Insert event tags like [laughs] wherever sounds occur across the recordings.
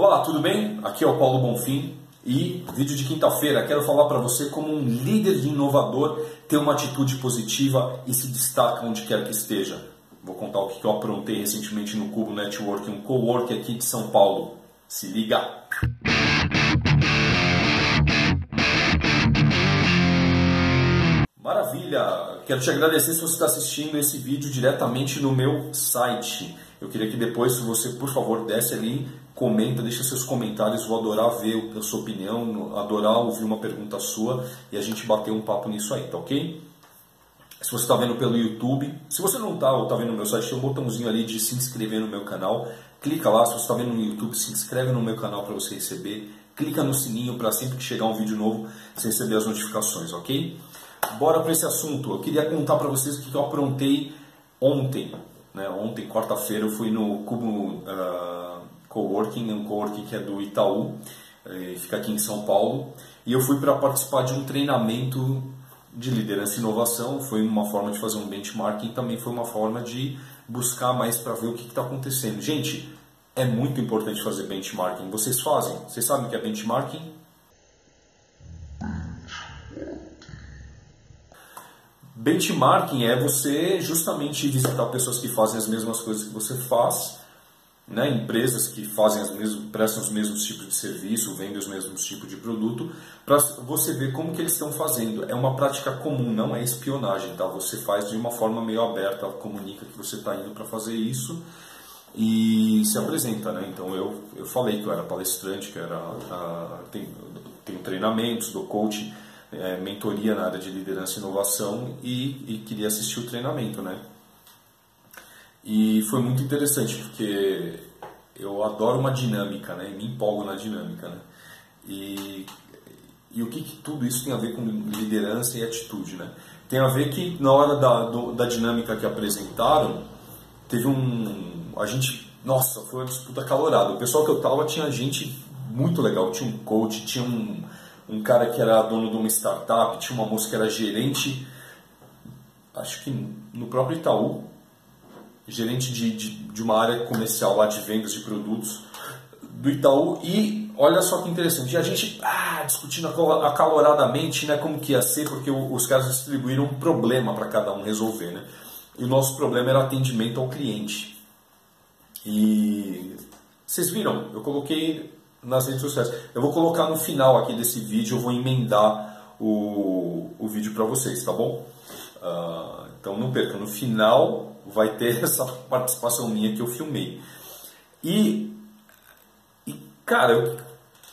Olá, tudo bem? Aqui é o Paulo Bonfim e vídeo de quinta-feira quero falar para você como um líder de inovador ter uma atitude positiva e se destaca onde quer que esteja. Vou contar o que eu aprontei recentemente no Cubo Network, um co-work aqui de São Paulo. Se liga! Maravilha! Quero te agradecer se você está assistindo esse vídeo diretamente no meu site. Eu queria que depois, se você, por favor, desse ali, comenta, deixa seus comentários. Vou adorar ver a sua opinião, adorar ouvir uma pergunta sua e a gente bater um papo nisso aí, tá ok? Se você está vendo pelo YouTube, se você não está ou está vendo no meu site, tem um botãozinho ali de se inscrever no meu canal. Clica lá, se você está vendo no YouTube, se inscreve no meu canal para você receber. Clica no sininho para sempre que chegar um vídeo novo, você receber as notificações, ok? Bora para esse assunto. Eu queria contar para vocês o que eu aprontei ontem. Né? Ontem, quarta-feira, eu fui no Cubo uh, Coworking, um coworking que é do Itaú, eh, fica aqui em São Paulo, e eu fui para participar de um treinamento de liderança e inovação. Foi uma forma de fazer um benchmarking, também foi uma forma de buscar mais para ver o que está acontecendo. Gente, é muito importante fazer benchmarking. Vocês fazem? Vocês sabem o que é benchmarking? Benchmarking é você justamente visitar pessoas que fazem as mesmas coisas que você faz, né? empresas que fazem as mesmas, prestam os mesmos tipos de serviço, vendem os mesmos tipos de produto, para você ver como que eles estão fazendo. É uma prática comum, não é espionagem, tá? Você faz de uma forma meio aberta, comunica que você está indo para fazer isso e se apresenta, né? Então eu, eu falei que eu era palestrante, que era, tenho, tenho treinamentos, dou coaching, é, mentoria na área de liderança e inovação e, e, queria assistir o treinamento, né? E foi muito interessante porque eu adoro uma dinâmica, né? Me empolgo na dinâmica, né? E, e o que, que tudo isso tem a ver com liderança e atitude, né? Tem a ver que na hora da, do, da dinâmica que apresentaram, teve um... A gente... Nossa, foi uma disputa calorada. O pessoal que eu tava tinha gente muito legal. Tinha um coach, tinha um um cara que era dono de uma startup, tinha uma moça que era gerente, acho que no próprio Itaú, gerente de, de, de uma área comercial lá de vendas de produtos do Itaú e olha só que interessante, a gente ah, discutindo acaloradamente né, como que ia ser, porque os caras distribuíram um problema para cada um resolver. Né? E o nosso problema era atendimento ao cliente. E vocês viram, eu coloquei nas redes sociais. Eu vou colocar no final aqui desse vídeo, eu vou emendar o, o vídeo para vocês, tá bom? Uh, então não perca, no final vai ter [laughs] essa participação minha que eu filmei. E, e cara, eu,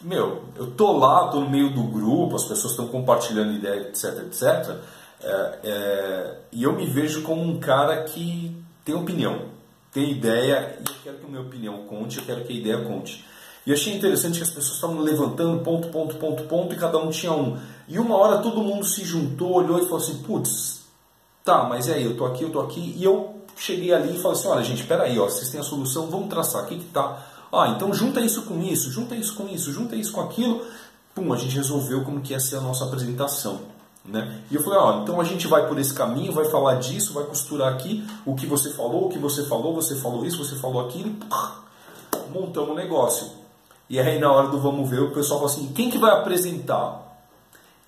meu, eu tô lá, tô no meio do grupo, as pessoas estão compartilhando ideia, etc, etc. É, é, e eu me vejo como um cara que tem opinião, tem ideia, e eu quero que a minha opinião conte, eu quero que a ideia conte. E achei interessante que as pessoas estavam levantando ponto, ponto, ponto, ponto, e cada um tinha um. E uma hora todo mundo se juntou, olhou e falou assim, putz, tá, mas é aí, eu tô aqui, eu tô aqui. E eu cheguei ali e falei assim, olha gente, espera aí, ó, vocês têm a solução, vamos traçar, o que que tá? Ah, então junta isso com isso, junta isso com isso, junta isso com aquilo. Pum, a gente resolveu como que ia ser a nossa apresentação. Né? E eu falei, ó, então a gente vai por esse caminho, vai falar disso, vai costurar aqui o que você falou, o que você falou, você falou isso, você falou aquilo, montamos o um negócio. E aí na hora do vamos ver, o pessoal falou assim, quem que vai apresentar?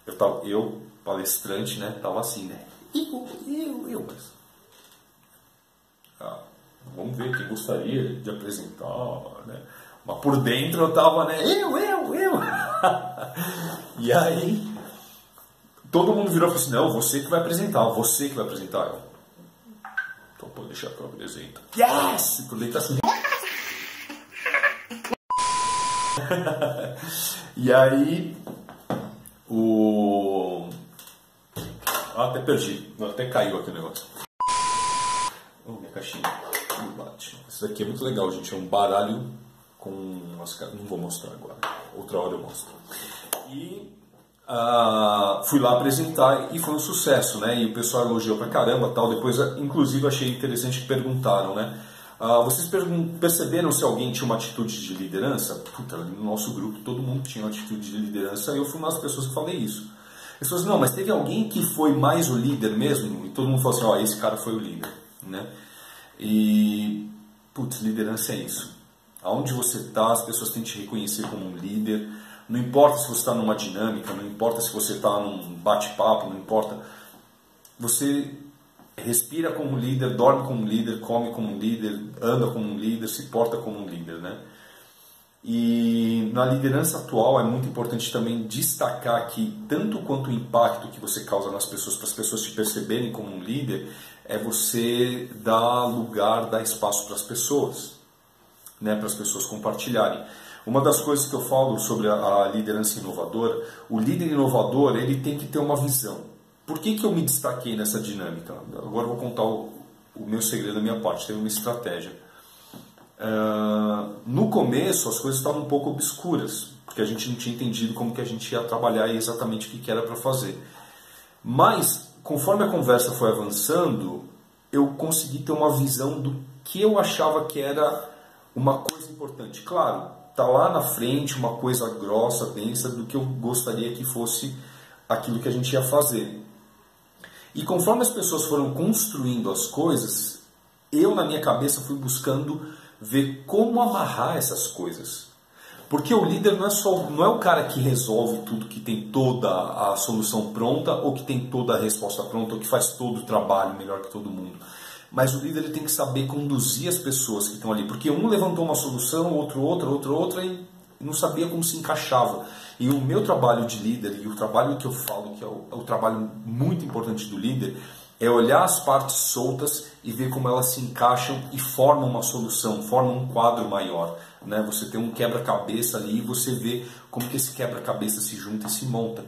Eu, tava, eu palestrante, né, tava assim, né? Eu, eu, eu, mas... Ah, vamos ver quem gostaria de apresentar, né? Mas por dentro eu tava, né? Eu, eu, eu! [laughs] e aí, todo mundo virou e falou assim, não, você que vai apresentar, você que vai apresentar. Eu, então pode deixar que eu apresento. Yes! Por dentro assim... [laughs] e aí, o. Ah, até perdi, até caiu aqui o negócio. Oh, minha caixinha bate. Isso daqui é muito legal, gente. É um baralho com. Não vou mostrar agora. Outra hora eu mostro. E Uh, fui lá apresentar e foi um sucesso, né? E o pessoal elogiou pra caramba, tal. Depois, inclusive, achei interessante que perguntaram, né? Uh, vocês perceberam se alguém tinha uma atitude de liderança? Puta, no nosso grupo todo mundo tinha uma atitude de liderança e eu fui uma das pessoas que falei isso. Falaram assim, não, mas teve alguém que foi mais o líder mesmo? E todo mundo falou assim, ó, oh, esse cara foi o líder, né? E, putz, liderança é isso. Aonde você está, as pessoas têm que te reconhecer como um líder. Não importa se você está numa dinâmica, não importa se você está num bate-papo, não importa. Você respira como um líder, dorme como um líder, come como um líder, anda como um líder, se porta como um líder, né? E na liderança atual é muito importante também destacar que tanto quanto o impacto que você causa nas pessoas, para as pessoas te perceberem como um líder, é você dar lugar, dar espaço para as pessoas, né, para as pessoas compartilharem. Uma das coisas que eu falo sobre a, liderança inovadora, o líder inovador ele tem que ter uma visão. Por que, que eu me destaquei nessa dinâmica? Agora vou contar o, o meu segredo da minha parte, tem uma estratégia. Uh, no começo as coisas estavam um pouco obscuras, porque a gente não tinha entendido como que a gente ia trabalhar e exatamente o que, que era para fazer. Mas, conforme a conversa foi avançando, eu consegui ter uma visão do que eu achava que era uma coisa importante. Claro, tá lá na frente uma coisa grossa, densa, do que eu gostaria que fosse aquilo que a gente ia fazer. E conforme as pessoas foram construindo as coisas, eu na minha cabeça fui buscando ver como amarrar essas coisas. Porque o líder não é só não é o cara que resolve tudo, que tem toda a solução pronta ou que tem toda a resposta pronta ou que faz todo o trabalho melhor que todo mundo. Mas o líder ele tem que saber conduzir as pessoas que estão ali, porque um levantou uma solução, outro outra, outro outra e não sabia como se encaixava. E o meu trabalho de líder e o trabalho que eu falo que é o, é o trabalho muito importante do líder é olhar as partes soltas e ver como elas se encaixam e formam uma solução, formam um quadro maior. Né? Você tem um quebra-cabeça ali e você vê como que esse quebra-cabeça se junta e se monta.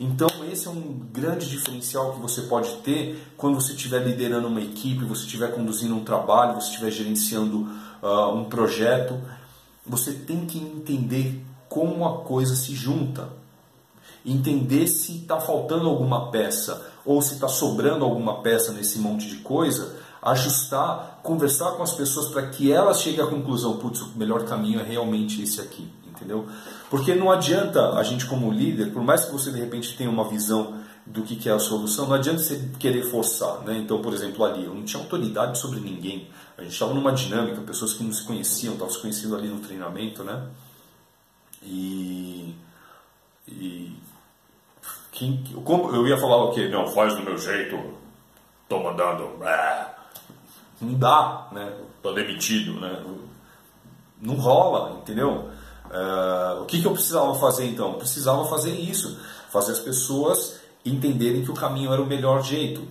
Então esse é um grande diferencial que você pode ter quando você estiver liderando uma equipe, você estiver conduzindo um trabalho, você estiver gerenciando uh, um projeto. Você tem que entender como a coisa se junta, entender se está faltando alguma peça ou se está sobrando alguma peça nesse monte de coisa, ajustar, conversar com as pessoas para que elas cheguem à conclusão, putz, o melhor caminho é realmente esse aqui, entendeu? Porque não adianta a gente como líder, por mais que você de repente tenha uma visão do que, é a solução, não adianta você querer forçar, né? Então, por exemplo, ali eu não tinha autoridade sobre ninguém, a gente estava numa dinâmica, pessoas que não se conheciam, estavam se conhecendo ali no treinamento, né? E, e quem, como, eu ia falar o quê? Não, faz do meu jeito, tô mandando. Não dá, né? Tô demitido, né? Não rola, entendeu? Uh, o que, que eu precisava fazer então? Eu precisava fazer isso, fazer as pessoas entenderem que o caminho era o melhor jeito.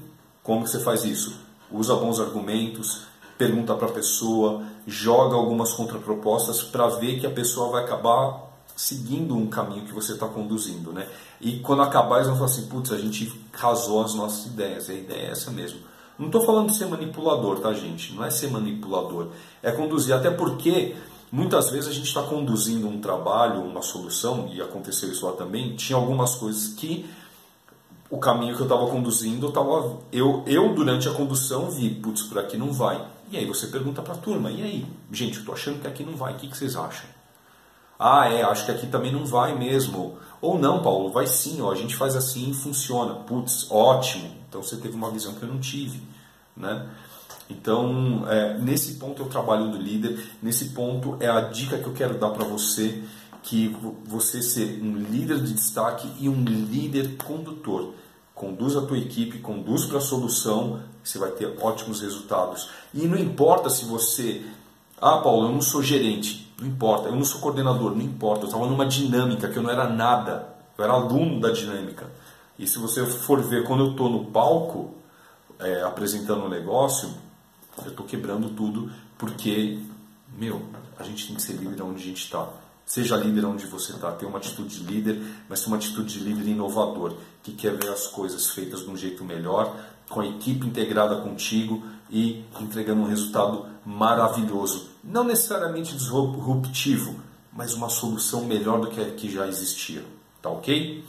Como você faz isso? Usa bons argumentos, pergunta para a pessoa, joga algumas contrapropostas para ver que a pessoa vai acabar seguindo um caminho que você está conduzindo, né? E quando acabar, eles vão falar assim, putz, a gente casou as nossas ideias, a ideia é essa mesmo. Não estou falando de ser manipulador, tá, gente? Não é ser manipulador, é conduzir, até porque muitas vezes a gente está conduzindo um trabalho, uma solução, e aconteceu isso lá também, tinha algumas coisas que o caminho que eu estava conduzindo, eu, tava, eu, eu durante a condução vi, putz, por aqui não vai. E aí você pergunta para a turma, e aí? Gente, eu estou achando que aqui não vai, o que, que vocês acham? Ah, é, acho que aqui também não vai mesmo. Ou não, Paulo, vai sim, ó, a gente faz assim e funciona. Putz, ótimo. Então você teve uma visão que eu não tive. Né? Então, é, nesse ponto é o trabalho do líder, nesse ponto é a dica que eu quero dar para você, que você ser um líder de destaque e um líder condutor. Conduz a tua equipe, conduz para a solução, você vai ter ótimos resultados. E não importa se você, ah, Paulo, eu não sou gerente. Não importa, eu não sou coordenador, não importa. Eu estava numa dinâmica que eu não era nada. Eu era aluno da dinâmica. E se você for ver quando eu estou no palco é, apresentando um negócio, eu estou quebrando tudo porque, meu, a gente tem que ser líder onde a gente está. Seja líder onde você está, tenha uma atitude de líder, mas uma atitude de líder inovador, que quer ver as coisas feitas de um jeito melhor, com a equipe integrada contigo e entregando um resultado maravilhoso não necessariamente disruptivo, mas uma solução melhor do que a que já existia. Tá ok?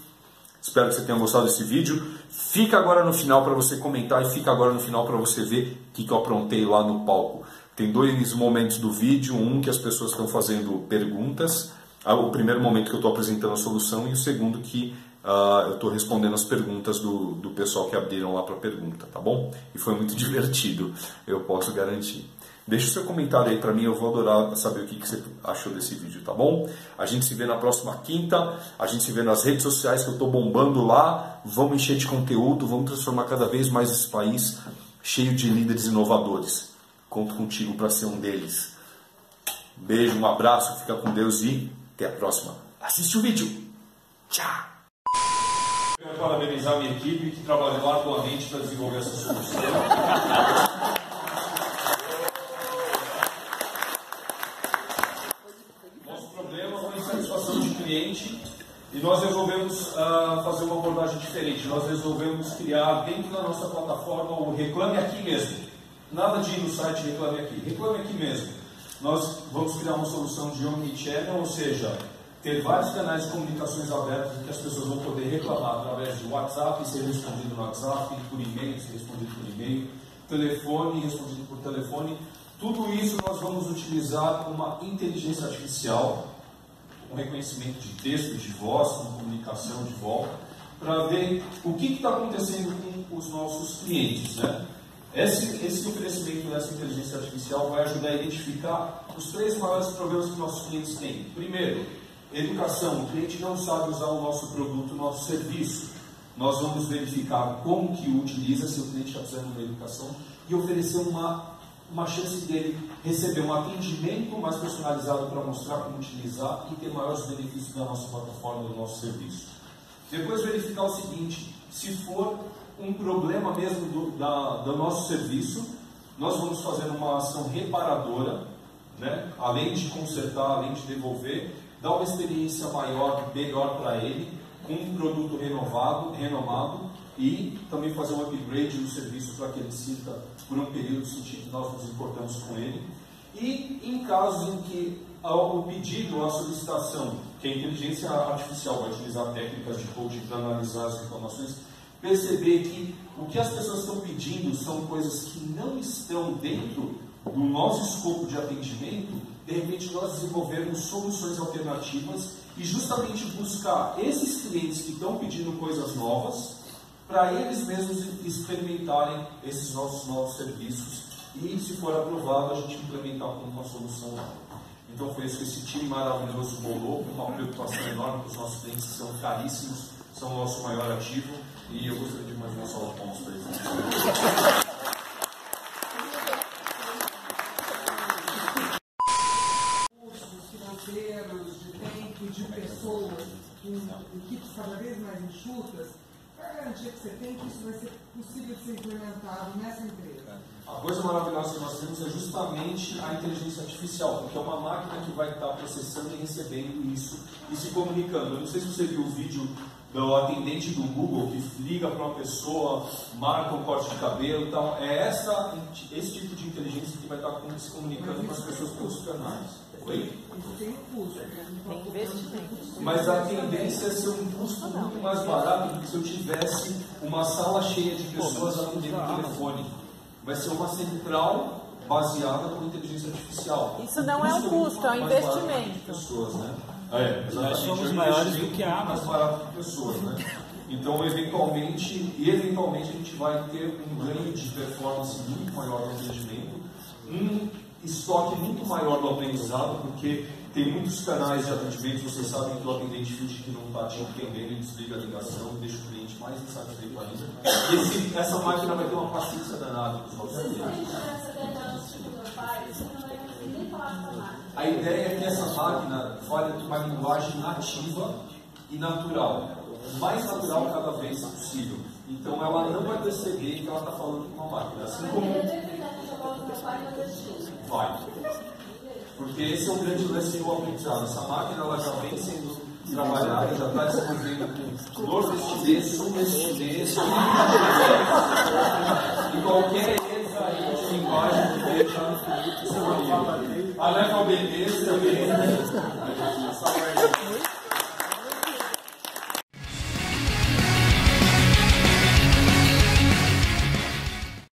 Espero que você tenha gostado desse vídeo. Fica agora no final para você comentar e fica agora no final para você ver o que, que eu aprontei lá no palco. Tem dois momentos do vídeo, um que as pessoas estão fazendo perguntas, o primeiro momento que eu estou apresentando a solução e o segundo que uh, eu estou respondendo as perguntas do, do pessoal que abriram lá para pergunta, tá bom? E foi muito [laughs] divertido, eu posso garantir. Deixa o seu comentário aí para mim, eu vou adorar saber o que, que você achou desse vídeo, tá bom? A gente se vê na próxima quinta, a gente se vê nas redes sociais que eu estou bombando lá. Vamos encher de conteúdo, vamos transformar cada vez mais esse país cheio de líderes inovadores. Conto contigo para ser um deles. Beijo, um abraço, fica com Deus e até a próxima. Assiste o vídeo. Tchau! Quero parabenizar a minha equipe que trabalhou arduamente para desenvolver essa solução. [laughs] Nosso problema foi insatisfação de cliente e nós resolvemos uh, fazer uma abordagem diferente. Nós resolvemos criar dentro da nossa plataforma o Reclame Aqui mesmo. Nada de ir no site Reclame Aqui, Reclame Aqui mesmo. Nós vamos criar uma solução de Omnichannel, ou seja, ter vários canais de comunicações abertos em que as pessoas vão poder reclamar através de WhatsApp, ser respondido no WhatsApp, por e-mail, ser respondido por e-mail, telefone, respondido por telefone. Tudo isso nós vamos utilizar uma inteligência artificial um reconhecimento de texto, de voz, com comunicação de volta, para ver o que está acontecendo com os nossos clientes. Né? Esse, esse oferecimento dessa inteligência artificial vai ajudar a identificar os três maiores problemas que nossos clientes têm. Primeiro, educação. O cliente não sabe usar o nosso produto, o nosso serviço. Nós vamos verificar como que o utiliza, se o cliente está precisando de uma educação, e oferecer uma uma chance dele receber um atendimento mais personalizado para mostrar como utilizar e ter maiores benefícios da nossa plataforma, do nosso serviço. Depois verificar o seguinte, se for um problema mesmo do, da, do nosso serviço, nós vamos fazer uma ação reparadora, né? além de consertar, além de devolver, dar uma experiência maior, melhor para ele, com um produto renovado, renomado, e também fazer um upgrade no serviço para que ele sinta por um período sentir que nós nos importamos com ele. E em casos em que o pedido, a solicitação, que a inteligência artificial vai utilizar técnicas de coaching para analisar as informações, perceber que o que as pessoas estão pedindo são coisas que não estão dentro do nosso escopo de atendimento, de repente nós desenvolvermos soluções alternativas e justamente buscar esses clientes que estão pedindo coisas novas para eles mesmos experimentarem esses nossos novos serviços e, se for aprovado, a gente implementar como uma solução. Então foi isso que esse time maravilhoso bolou, com uma preocupação enorme, porque os nossos clientes são caríssimos, são o nosso maior ativo, e eu gostaria de mais uma salva de palmas para eles. de pessoas, em equipes cada vez mais enxutas, a garantia que você tem que isso vai ser possível de ser implementado nessa empresa? A coisa maravilhosa que nós temos é justamente a inteligência artificial, porque é uma máquina que vai estar processando e recebendo isso e se comunicando. Eu não sei se você viu o vídeo do atendente do Google que liga para uma pessoa, marca um corte de cabelo. Então, é essa, esse tipo de inteligência que vai estar se comunicando com as pessoas pelos canais. Oi? Mas a tendência é ser um custo muito mais barato do que se eu tivesse uma sala cheia de pessoas atendendo o telefone. Vai ser uma central baseada com inteligência artificial. Isso não é um custo, é um investimento. Pessoas, né? É, Nós somos é maiores do que a Amazon. Mais barato que pessoas, né? Então, eventualmente, eventualmente a gente vai ter um ganho de performance muito maior no atendimento, um estoque muito maior do aprendizado, porque tem muitos canais de atendimento, vocês sabem que o atendente finge que não está te entendendo e desliga a ligação, deixa o cliente mais insatisfeito ainda. Esse, essa máquina vai ter uma paciência danada para os nossos clientes. A ideia é que essa máquina fale uma linguagem nativa e natural, o mais natural cada vez possível. Então ela não vai perceber que ela está falando com uma máquina. Assim como vai. Porque esse é o grande lance do aprendizado. Essa máquina ela já vem sendo trabalhada, já está desenvolvendo com nordestinês, sul-destinês, e qualquer aí de linguagem que deixa analfabeteza, beleza.